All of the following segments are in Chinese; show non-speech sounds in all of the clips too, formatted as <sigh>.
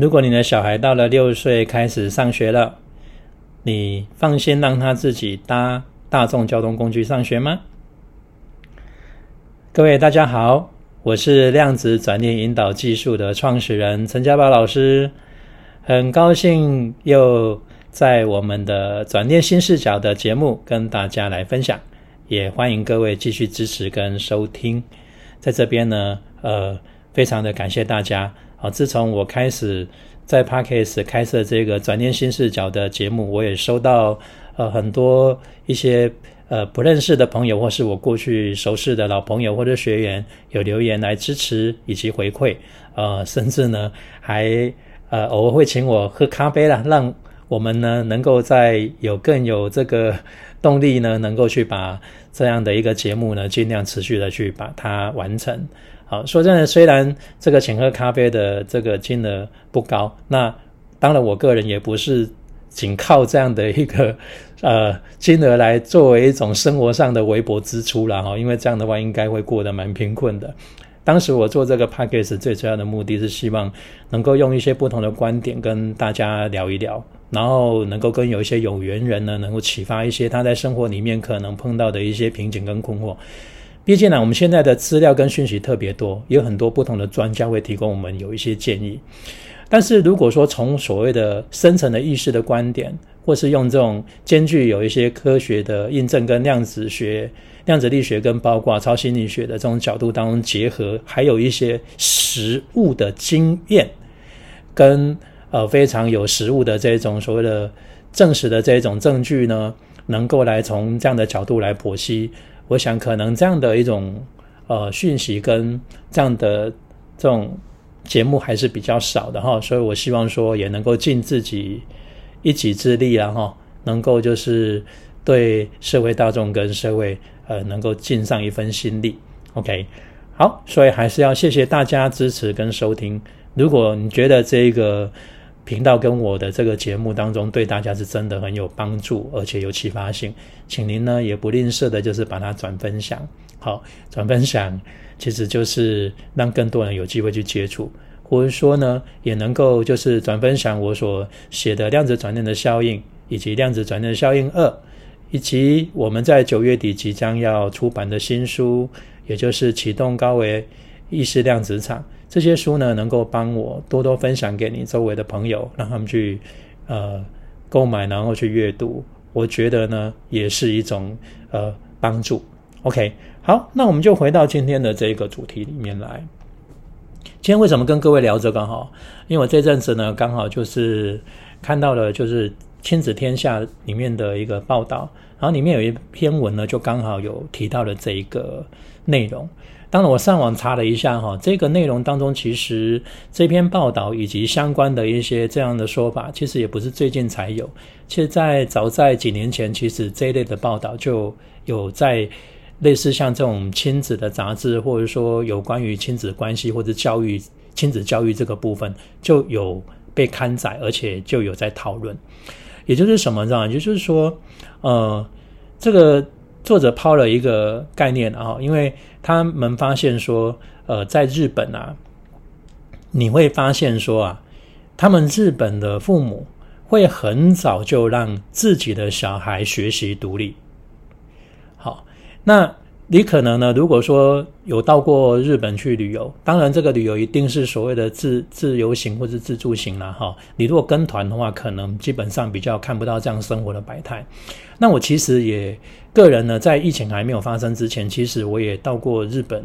如果你的小孩到了六岁开始上学了，你放心让他自己搭大众交通工具上学吗？各位大家好，我是量子转念引导技术的创始人陈家宝老师，很高兴又在我们的转念新视角的节目跟大家来分享，也欢迎各位继续支持跟收听。在这边呢，呃，非常的感谢大家。啊，自从我开始在 Parkes 开设这个转念新视角的节目，我也收到呃很多一些。呃，不认识的朋友，或是我过去熟识的老朋友或者学员，有留言来支持以及回馈，呃，甚至呢，还呃偶尔会请我喝咖啡啦，让我们呢能够在有更有这个动力呢，能够去把这样的一个节目呢，尽量持续的去把它完成。好，说真的，虽然这个请喝咖啡的这个金额不高，那当然我个人也不是。仅靠这样的一个 <laughs> 呃金额来作为一种生活上的微薄支出了哈，因为这样的话应该会过得蛮贫困的。当时我做这个 p a c k a g e 最主要的目的是希望能够用一些不同的观点跟大家聊一聊，然后能够跟有一些有缘人呢，能够启发一些他在生活里面可能碰到的一些瓶颈跟困惑。毕竟呢，我们现在的资料跟讯息特别多，有很多不同的专家会提供我们有一些建议。但是如果说从所谓的深层的意识的观点，或是用这种兼具有一些科学的印证跟量子学、量子力学跟包括超心理学的这种角度当中结合，还有一些实物的经验，跟呃非常有实物的这种所谓的证实的这种证据呢，能够来从这样的角度来剖析，我想可能这样的一种呃讯息跟这样的这种。节目还是比较少的哈，所以我希望说也能够尽自己一己之力啊哈，能够就是对社会大众跟社会呃能够尽上一份心力。OK，好，所以还是要谢谢大家支持跟收听。如果你觉得这个频道跟我的这个节目当中对大家是真的很有帮助，而且有启发性，请您呢也不吝啬的，就是把它转分享。好，转分享。其实就是让更多人有机会去接触，或者说呢，也能够就是转分享我所写的量子转念的效应，以及量子转念的效应二，以及我们在九月底即将要出版的新书，也就是启动高维意识量子场这些书呢，能够帮我多多分享给你周围的朋友，让他们去呃购买，然后去阅读，我觉得呢，也是一种呃帮助。OK。好，那我们就回到今天的这个主题里面来。今天为什么跟各位聊这个哈？因为我这阵子呢，刚好就是看到了就是《亲子天下》里面的一个报道，然后里面有一篇文呢，就刚好有提到了这一个内容。当然，我上网查了一下哈，这个内容当中，其实这篇报道以及相关的一些这样的说法，其实也不是最近才有。其实，在早在几年前，其实这一类的报道就有在。类似像这种亲子的杂志，或者说有关于亲子关系或者教育、亲子教育这个部分，就有被刊载，而且就有在讨论。也就是什么呢？也就是说，呃，这个作者抛了一个概念啊，因为他们发现说，呃，在日本啊，你会发现说啊，他们日本的父母会很早就让自己的小孩学习独立。好。那你可能呢？如果说有到过日本去旅游，当然这个旅游一定是所谓的自自由行或者自助行了哈。你如果跟团的话，可能基本上比较看不到这样生活的百态。那我其实也个人呢，在疫情还没有发生之前，其实我也到过日本，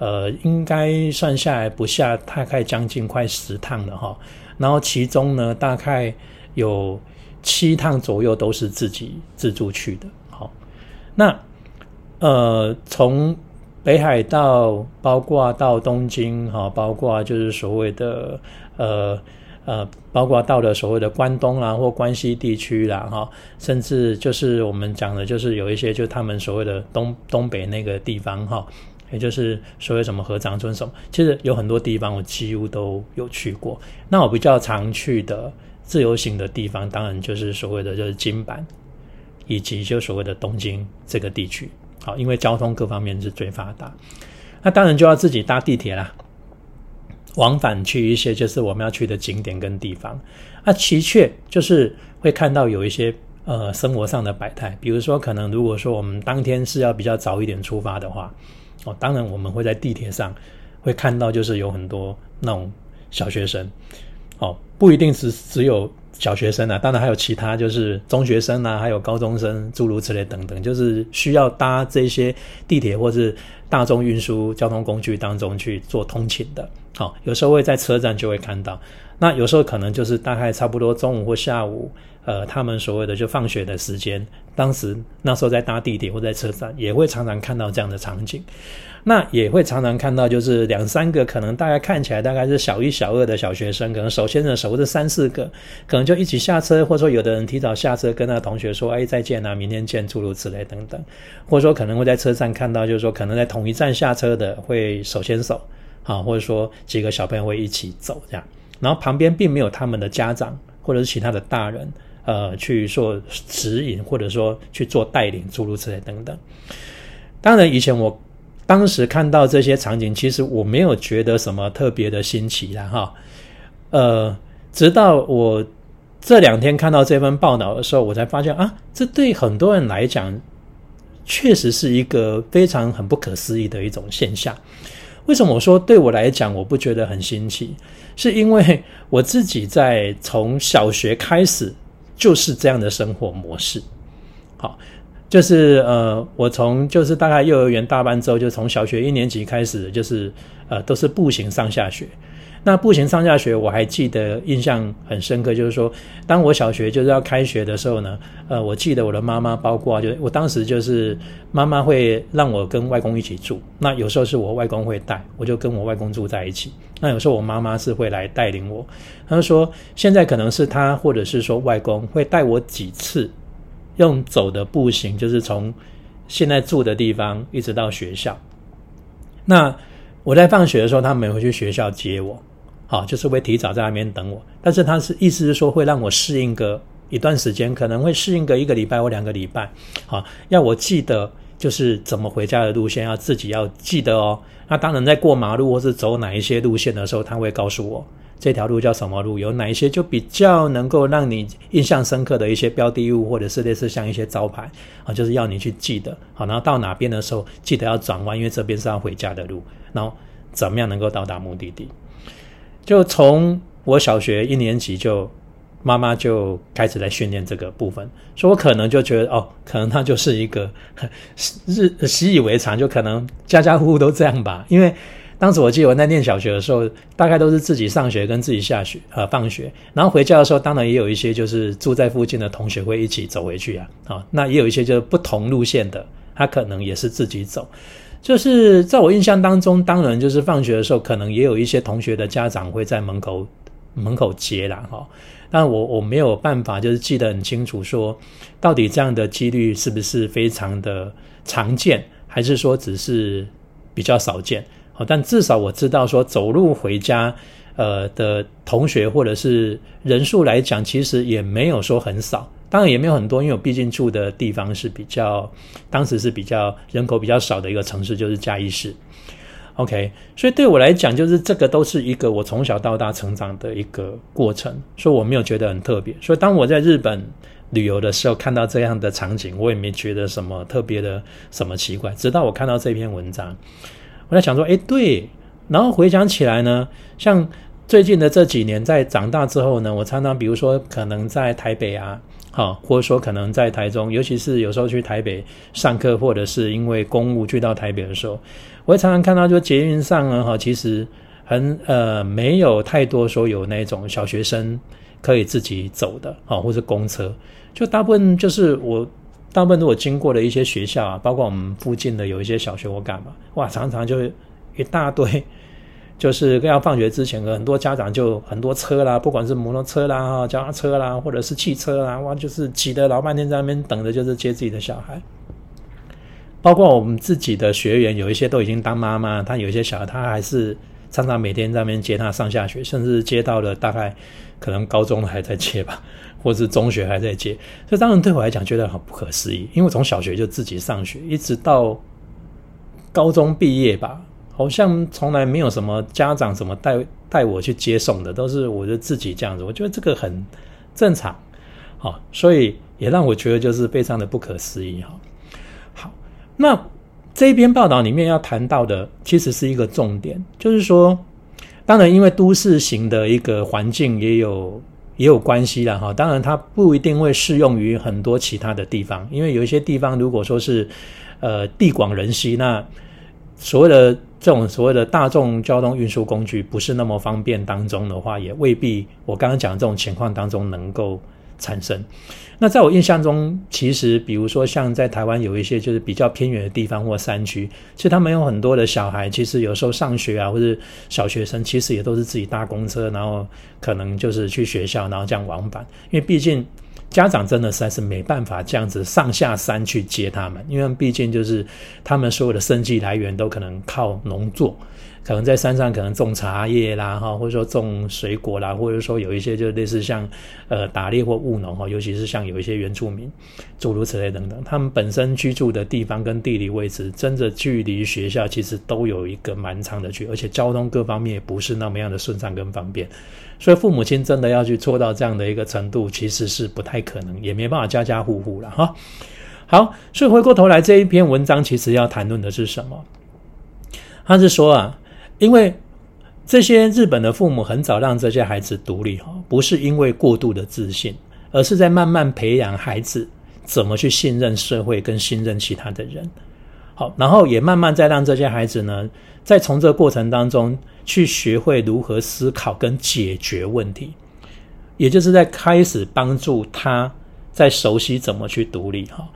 呃，应该算下来不下大概将近快十趟了哈。然后其中呢，大概有七趟左右都是自己自助去的。好，那。呃，从北海道，包括到东京，哈，包括就是所谓的呃呃，包括到了所谓的关东啦或关西地区啦，哈，甚至就是我们讲的，就是有一些就他们所谓的东东北那个地方，哈，也就是所谓什么合掌村什么，其实有很多地方我几乎都有去过。那我比较常去的自由行的地方，当然就是所谓的就是金板，以及就所谓的东京这个地区。好，因为交通各方面是最发达，那当然就要自己搭地铁啦。往返去一些就是我们要去的景点跟地方。那，的确就是会看到有一些呃生活上的百态，比如说可能如果说我们当天是要比较早一点出发的话，哦，当然我们会在地铁上会看到就是有很多那种小学生，哦，不一定只只有。小学生啊，当然还有其他，就是中学生啊，还有高中生，诸如此类等等，就是需要搭这些地铁或是大众运输交通工具当中去做通勤的。好，有时候会在车站就会看到，那有时候可能就是大概差不多中午或下午，呃，他们所谓的就放学的时间，当时那时候在搭地铁或在车站，也会常常看到这样的场景。那也会常常看到，就是两三个可能大概看起来大概是小一、小二的小学生，可能手牵着手或者三四个，可能就一起下车，或者说有的人提早下车跟那同学说：“哎，再见啊，明天见。”诸如此类等等，或者说可能会在车站看到，就是说可能在同一站下车的会手牵手，啊，或者说几个小朋友会一起走这样，然后旁边并没有他们的家长或者是其他的大人，呃，去做指引或者说去做带领，诸如此类等等。当然，以前我。当时看到这些场景，其实我没有觉得什么特别的新奇的哈。呃，直到我这两天看到这份报道的时候，我才发现啊，这对很多人来讲，确实是一个非常很不可思议的一种现象。为什么我说对我来讲我不觉得很新奇？是因为我自己在从小学开始就是这样的生活模式。好。就是呃，我从就是大概幼儿园大班之后，就从小学一年级开始，就是呃，都是步行上下学。那步行上下学，我还记得印象很深刻，就是说，当我小学就是要开学的时候呢，呃，我记得我的妈妈包括就我当时就是妈妈会让我跟外公一起住，那有时候是我外公会带，我就跟我外公住在一起。那有时候我妈妈是会来带领我，她说现在可能是她或者是说外公会带我几次。用走的步行，就是从现在住的地方一直到学校。那我在放学的时候，他们会去学校接我，啊，就是会提早在那边等我。但是他是意思是说，会让我适应个一段时间，可能会适应个一个礼拜或两个礼拜，好，要我记得就是怎么回家的路线，要自己要记得哦。那当然，在过马路或是走哪一些路线的时候，他会告诉我。这条路叫什么路？有哪一些就比较能够让你印象深刻的一些标的物，或者是类似像一些招牌啊，就是要你去记得。好，然后到哪边的时候记得要转弯，因为这边是要回家的路。然后怎么样能够到达目的地？就从我小学一年级就妈妈就开始在训练这个部分，所以我可能就觉得哦，可能它就是一个 <laughs> 日习以为常，就可能家家户户都这样吧，因为。当时我记得我在念小学的时候，大概都是自己上学跟自己下学，呃，放学，然后回家的时候，当然也有一些就是住在附近的同学会一起走回去啊，啊，那也有一些就是不同路线的，他可能也是自己走。就是在我印象当中，当然就是放学的时候，可能也有一些同学的家长会在门口门口接啦，哈，但我我没有办法就是记得很清楚，说到底这样的几率是不是非常的常见，还是说只是比较少见？好，但至少我知道说走路回家，呃的同学或者是人数来讲，其实也没有说很少，当然也没有很多，因为我毕竟住的地方是比较，当时是比较人口比较少的一个城市，就是嘉义市。OK，所以对我来讲，就是这个都是一个我从小到大成长的一个过程，所以我没有觉得很特别。所以当我在日本旅游的时候，看到这样的场景，我也没觉得什么特别的什么奇怪，直到我看到这篇文章。我在想说，哎，对，然后回想起来呢，像最近的这几年，在长大之后呢，我常常比如说可能在台北啊，好，或者说可能在台中，尤其是有时候去台北上课，或者是因为公务去到台北的时候，我会常常看到，就捷运上呢，哈，其实很呃没有太多说有那种小学生可以自己走的，好，或者公车，就大部分就是我。大部分如果经过的一些学校啊，包括我们附近的有一些小学我干嘛，哇，常常就一大堆，就是要放学之前，很多家长就很多车啦，不管是摩托车啦、哈，脚踏车啦，或者是汽车啦，哇，就是挤得老半天在那边等着，就是接自己的小孩。包括我们自己的学员，有一些都已经当妈妈，他有一些小孩，他还是常常每天在那边接他上下学，甚至接到了大概可能高中还在接吧。<laughs> 或是中学还在接，这当然对我来讲觉得很不可思议，因为从小学就自己上学，一直到高中毕业吧，好像从来没有什么家长怎么带带我去接送的，都是我就自己这样子。我觉得这个很正常，好，所以也让我觉得就是非常的不可思议哈。好，那这一篇报道里面要谈到的，其实是一个重点，就是说，当然因为都市型的一个环境也有也有关系了哈。当然它不一定会适用于很多其他的地方，因为有一些地方如果说是呃地广人稀，那所谓的这种所谓的大众交通运输工具不是那么方便当中的话，也未必我刚刚讲的这种情况当中能够产生。那在我印象中，其实比如说像在台湾有一些就是比较偏远的地方或山区，其实他们有很多的小孩，其实有时候上学啊，或者小学生，其实也都是自己搭公车，然后可能就是去学校，然后这样往返，因为毕竟。家长真的实在是没办法这样子上下山去接他们，因为毕竟就是他们所有的生计来源都可能靠农作，可能在山上可能种茶叶啦，哈，或者说种水果啦，或者说有一些就类似像呃打猎或务农哈，尤其是像有一些原住民，诸如此类等等，他们本身居住的地方跟地理位置，真的距离学校其实都有一个蛮长的距离，而且交通各方面也不是那么样的顺畅跟方便。所以父母亲真的要去做到这样的一个程度，其实是不太可能，也没办法家家户户了哈。好，所以回过头来这一篇文章，其实要谈论的是什么？他是说啊，因为这些日本的父母很早让这些孩子独立哈，不是因为过度的自信，而是在慢慢培养孩子怎么去信任社会跟信任其他的人。好，然后也慢慢再让这些孩子呢，在从这个过程当中。去学会如何思考跟解决问题，也就是在开始帮助他在熟悉怎么去独立哈。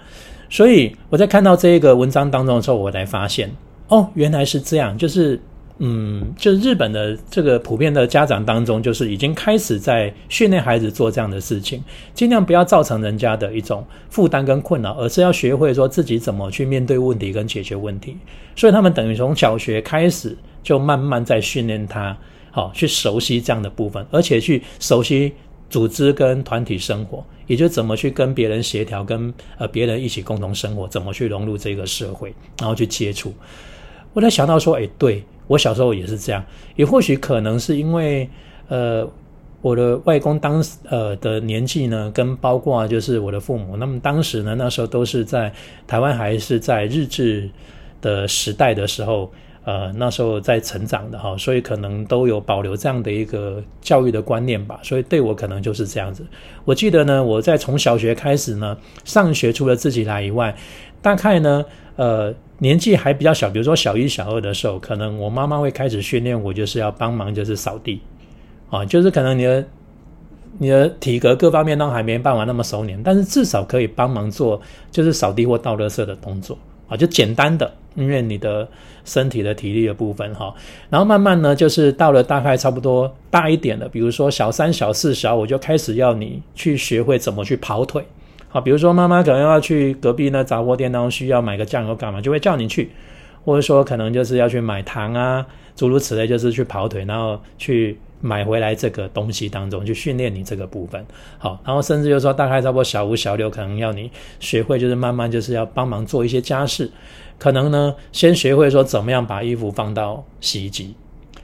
所以我在看到这个文章当中的时候，我才发现哦，原来是这样，就是嗯，就日本的这个普遍的家长当中，就是已经开始在训练孩子做这样的事情，尽量不要造成人家的一种负担跟困扰，而是要学会说自己怎么去面对问题跟解决问题。所以他们等于从小学开始。就慢慢在训练他，好去熟悉这样的部分，而且去熟悉组织跟团体生活，也就怎么去跟别人协调，跟呃别人一起共同生活，怎么去融入这个社会，然后去接触。我在想到说，哎，对我小时候也是这样，也或许可能是因为呃我的外公当时呃的年纪呢，跟包括就是我的父母，那么当时呢那时候都是在台湾还是在日治的时代的时候。呃，那时候在成长的哈，所以可能都有保留这样的一个教育的观念吧。所以对我可能就是这样子。我记得呢，我在从小学开始呢，上学除了自己来以外，大概呢，呃，年纪还比较小，比如说小一、小二的时候，可能我妈妈会开始训练我，就是要帮忙，就是扫地啊，就是可能你的你的体格各方面都还没办法那么熟练，但是至少可以帮忙做，就是扫地或倒垃圾的动作啊，就简单的。因为你的身体的体力的部分哈，然后慢慢呢，就是到了大概差不多大一点的，比如说小三、小四、小五，就开始要你去学会怎么去跑腿。好，比如说妈妈可能要去隔壁那杂货店当中需要买个酱油干嘛，就会叫你去，或者说可能就是要去买糖啊，诸如此类，就是去跑腿，然后去。买回来这个东西当中去训练你这个部分，好，然后甚至就说大概差不多小五小六可能要你学会，就是慢慢就是要帮忙做一些家事，可能呢先学会说怎么样把衣服放到洗衣机，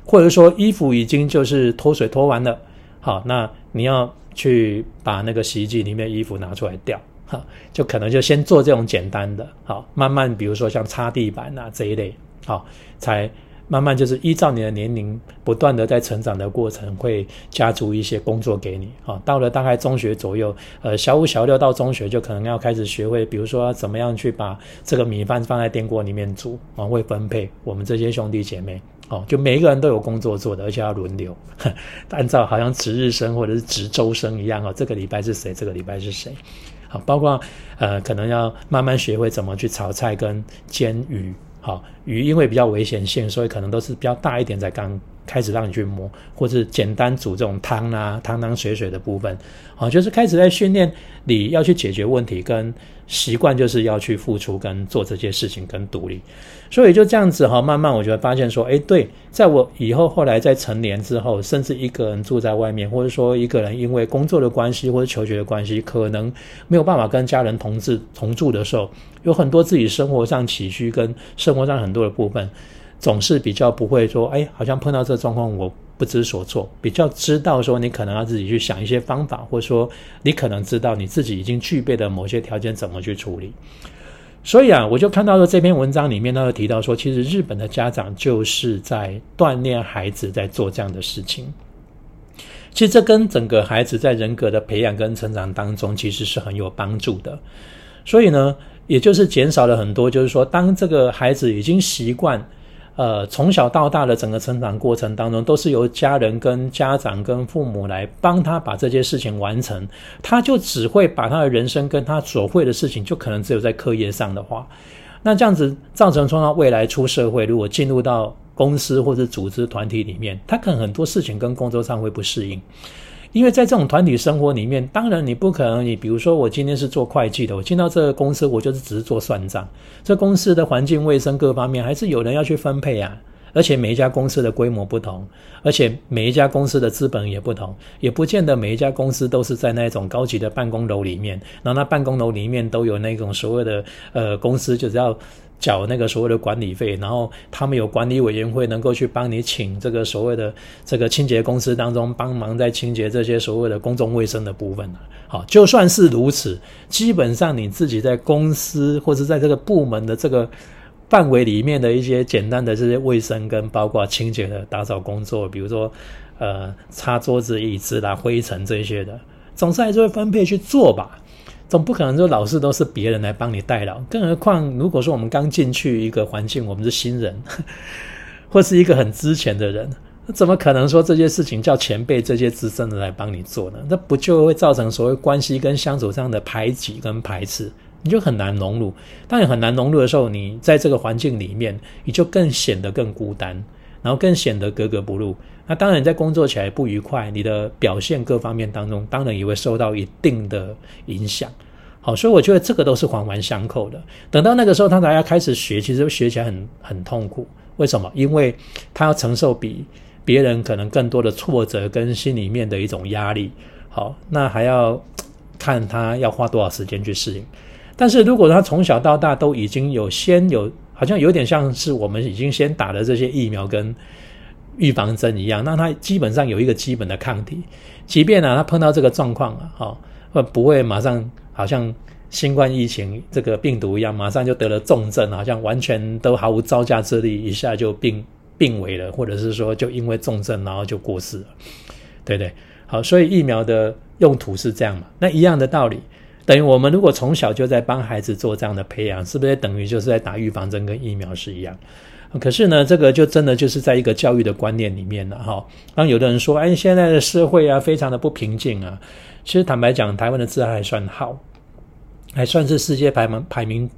或者说衣服已经就是脱水脱完了，好，那你要去把那个洗衣机里面衣服拿出来掉，哈，就可能就先做这种简单的，好，慢慢比如说像擦地板啊这一类，好，才。慢慢就是依照你的年龄不断的在成长的过程，会加足一些工作给你啊。到了大概中学左右，呃，小五、小六到中学就可能要开始学会，比如说怎么样去把这个米饭放在电锅里面煮啊，会分配我们这些兄弟姐妹哦，就每一个人都有工作做的，而且要轮流，<laughs> 按照好像值日生或者是值周生一样哦，这个礼拜是谁，这个礼拜是谁，好，包括呃，可能要慢慢学会怎么去炒菜跟煎鱼。好，鱼因为比较危险性，所以可能都是比较大一点才刚开始让你去摸，或者简单煮这种汤啊，汤汤水水的部分，好，就是开始在训练你要去解决问题跟。习惯就是要去付出跟做这些事情跟独立，所以就这样子哈，慢慢我就会发现说，哎，对，在我以后后来在成年之后，甚至一个人住在外面，或者说一个人因为工作的关系或者求学的关系，可能没有办法跟家人同治同住的时候，有很多自己生活上起居跟生活上很多的部分，总是比较不会说，哎，好像碰到这状况我不知所措，比较知道说你可能要自己去想一些方法，或者说你可能知道你自己已经具备的某些条件怎么去处理。所以啊，我就看到了这篇文章里面，他有提到说，其实日本的家长就是在锻炼孩子在做这样的事情。其实这跟整个孩子在人格的培养跟成长当中，其实是很有帮助的。所以呢，也就是减少了很多，就是说，当这个孩子已经习惯。呃，从小到大的整个成长过程当中，都是由家人跟家长跟父母来帮他把这些事情完成，他就只会把他的人生跟他所会的事情，就可能只有在课业上的话，那这样子造成说他未来出社会，如果进入到公司或者组织团体里面，他可能很多事情跟工作上会不适应。因为在这种团体生活里面，当然你不可能，你比如说我今天是做会计的，我进到这个公司，我就是只是做算账。这公司的环境卫生各方面，还是有人要去分配啊。而且每一家公司的规模不同，而且每一家公司的资本也不同，也不见得每一家公司都是在那种高级的办公楼里面。然后那办公楼里面都有那种所谓的呃公司，就是要。缴那个所谓的管理费，然后他们有管理委员会能够去帮你请这个所谓的这个清洁公司当中帮忙在清洁这些所谓的公众卫生的部分好，就算是如此，基本上你自己在公司或者在这个部门的这个范围里面的一些简单的这些卫生跟包括清洁的打扫工作，比如说呃擦桌子椅子啦、灰尘这些的，总是还是会分配去做吧。总不可能说老是都是别人来帮你代劳，更何况如果说我们刚进去一个环境，我们是新人，<laughs> 或是一个很之前的人，怎么可能说这些事情叫前辈这些资深的来帮你做呢？那不就会造成所谓关系跟相处上的排挤跟排斥，你就很难融入。当你很难融入的时候，你在这个环境里面，你就更显得更孤单，然后更显得格格不入。那当然，在工作起来不愉快，你的表现各方面当中，当然也会受到一定的影响。好，所以我觉得这个都是环环相扣的。等到那个时候，他才要开始学，其实学起来很很痛苦。为什么？因为他要承受比别人可能更多的挫折跟心里面的一种压力。好，那还要看他要花多少时间去适应。但是如果他从小到大都已经有先有，好像有点像是我们已经先打了这些疫苗跟。预防针一样，那他基本上有一个基本的抗体，即便啊他碰到这个状况啊，哈，会不会马上好像新冠疫情这个病毒一样，马上就得了重症，好像完全都毫无招架之力，一下就病病危了，或者是说就因为重症然后就过世了，对不对？好，所以疫苗的用途是这样嘛？那一样的道理，等于我们如果从小就在帮孩子做这样的培养，是不是等于就是在打预防针跟疫苗是一样？可是呢，这个就真的就是在一个教育的观念里面了哈。当有的人说：“哎，现在的社会啊，非常的不平静啊。”其实坦白讲，台湾的治安还算好，还算是世界排名排名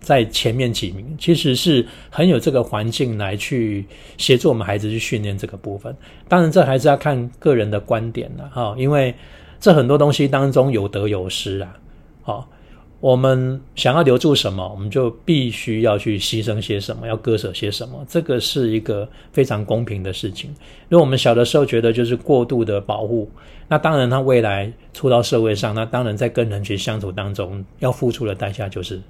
在前面几名。其实是很有这个环境来去协助我们孩子去训练这个部分。当然，这还是要看个人的观点了哈，因为这很多东西当中有得有失啊，好。我们想要留住什么，我们就必须要去牺牲些什么，要割舍些什么。这个是一个非常公平的事情。因为我们小的时候觉得就是过度的保护，那当然他未来出到社会上，那当然在跟人群相处当中要付出的代价就是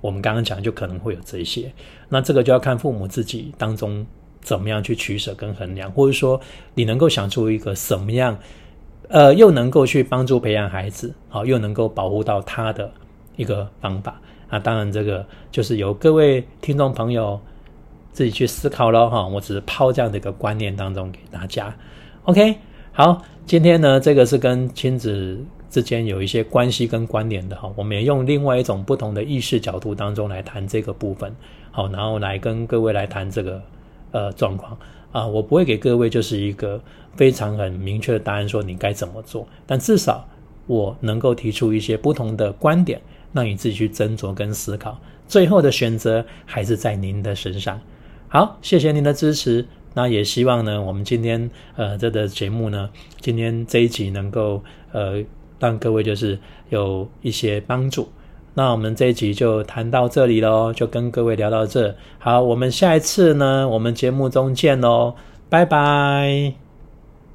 我们刚刚讲就可能会有这些。那这个就要看父母自己当中怎么样去取舍跟衡量，或者说你能够想出一个什么样，呃，又能够去帮助培养孩子，好，又能够保护到他的。一个方法啊，当然这个就是由各位听众朋友自己去思考咯哈。我只是抛这样的一个观念当中给大家。OK，好，今天呢这个是跟亲子之间有一些关系跟关联的哈。我们也用另外一种不同的意识角度当中来谈这个部分，好，然后来跟各位来谈这个呃状况啊。我不会给各位就是一个非常很明确的答案，说你该怎么做，但至少我能够提出一些不同的观点。让你自己去斟酌跟思考，最后的选择还是在您的身上。好，谢谢您的支持。那也希望呢，我们今天呃这个节目呢，今天这一集能够呃让各位就是有一些帮助。那我们这一集就谈到这里喽，就跟各位聊到这。好，我们下一次呢，我们节目中见喽，拜拜。